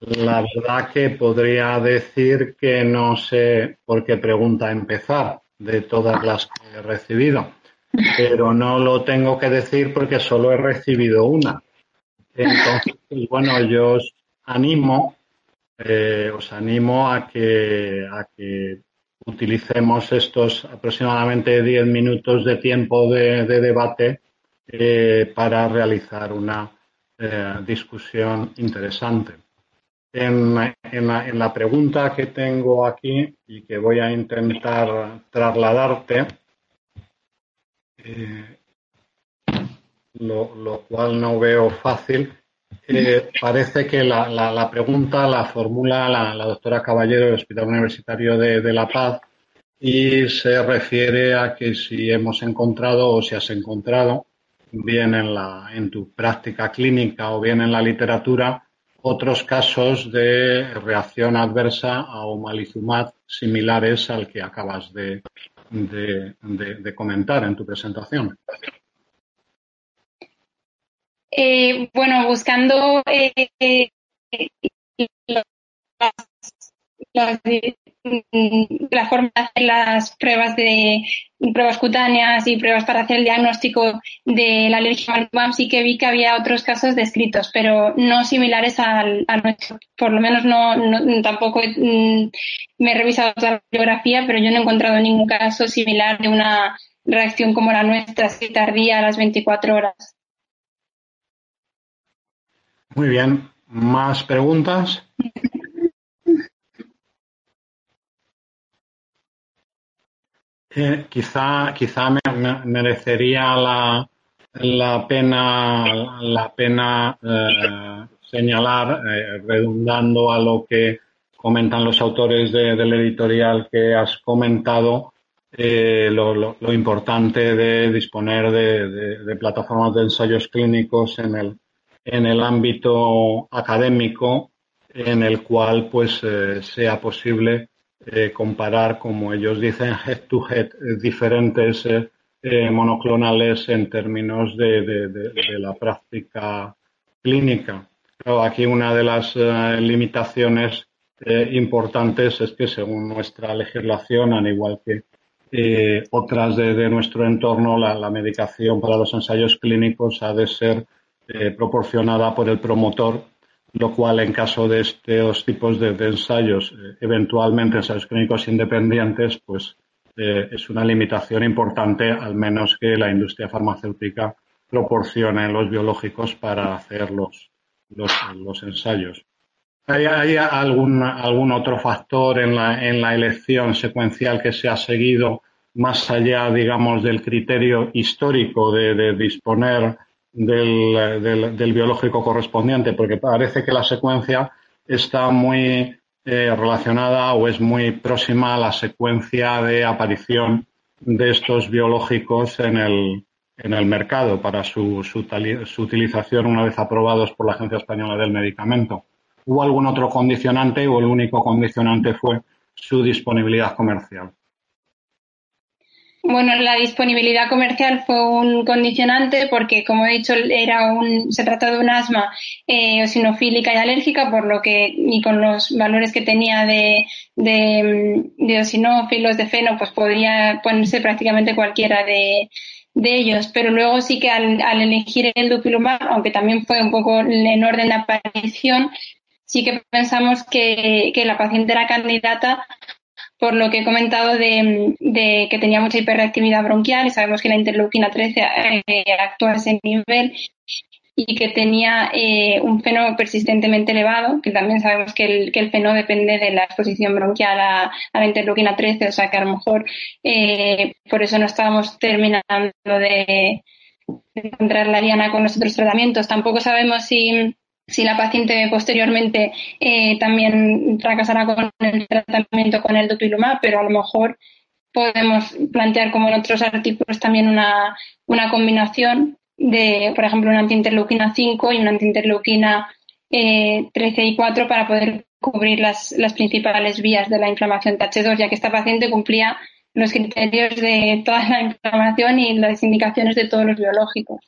La verdad que podría decir que no sé por qué pregunta empezar de todas las que he recibido, pero no lo tengo que decir porque solo he recibido una. Entonces, pues bueno, yo os animo, eh, os animo a que, utilicemos estos aproximadamente 10 minutos de tiempo de, debate eh, para realizar una eh, discusión interesante. En, la, pregunta que tengo aquí y que voy a intentar trasladarte, eh, lo, cual no veo fácil, eh, parece que la, pregunta la formula la, doctora Caballero del Hospital Universitario de, La Paz y se refiere a que si hemos encontrado o si has encontrado, bien en, la, en tu práctica clínica o bien en la literatura, otros casos de reacción adversa a omalizumab similares al que acabas de, comentar en tu presentación. Eh, bueno, buscando eh, eh, las, Mm, la forma de hacer las pruebas de pruebas cutáneas y pruebas para hacer el diagnóstico de la alergia al sí que vi que había otros casos descritos, pero no similares al, nuestro. Por lo menos no, tampoco mm, me he revisado toda la bibliografía, pero yo no he encontrado ningún caso similar de una reacción como la nuestra, así tardía a las 24 horas. Muy bien. ¿Más preguntas? Quizá, quizá me, merecería la, la, pena, la pena eh, señalar, eh, redundando a lo que comentan los autores del editorial que has comentado, eh, lo, importante de disponer de, de, plataformas de ensayos clínicos en el, en el ámbito académico, en el cual pues sea posible eh, comparar, como ellos dicen, head-to-head eh, diferentes eh, monoclonales en términos de, la práctica clínica. aquí una de las limitaciones importantes es que según nuestra legislación, al igual que otras de, nuestro entorno, la, medicación para los ensayos clínicos ha de ser proporcionada por el promotor lo cual en caso de estos tipos de, ensayos, eh, eventualmente ensayos clínicos independientes, pues eh, es una limitación importante, al menos que la industria farmacéutica proporcione los biológicos para hacer los, los, ensayos. ¿Hay, algún, algún, otro factor en la, en la elección secuencial que se ha seguido más allá, digamos, del criterio histórico de disponer del, del, biológico correspondiente, porque parece que la secuencia está muy eh, relacionada o es muy próxima a la secuencia de aparición de estos biológicos en el, en el mercado para su, su, su, utilización una vez aprobados por la Agencia Española del Medicamento. ¿Hubo algún otro condicionante o el único condicionante fue su disponibilidad comercial? Bueno, la disponibilidad comercial fue un condicionante porque, como he dicho, era un, se trata de un asma eh, eosinofílica y alérgica, por lo que, y con los valores que tenía de, de, de eosinófilos, de feno, pues podría ponerse prácticamente cualquiera de, de ellos. Pero luego sí que al, al elegir el dupilumab, aunque también fue un poco en orden de aparición, sí que pensamos que, que la paciente era candidata por lo que he comentado de, que tenía mucha hiperreactividad bronquial y sabemos que la interleuquina 13 eh, actúa a ese nivel y que tenía eh, un feno persistentemente elevado, que también sabemos que el, que feno depende de la exposición bronquial a, la interleuquina 13, o sea que a lo mejor eh, por eso no estábamos terminando de, de encontrar la liana con los otros tratamientos. Tampoco sabemos si si la paciente posteriormente eh, también fracasará con el tratamiento con el dupilumab, pero a lo mejor podemos plantear como en otros artículos también una, una combinación de, por ejemplo, una antiinterleuquina 5 y una antiinterleuquina eh, 13 y 4 para poder cubrir las, las principales vías de la inflamación TH2, ya que esta paciente cumplía los criterios de toda la inflamación y las indicaciones de todos los biológicos.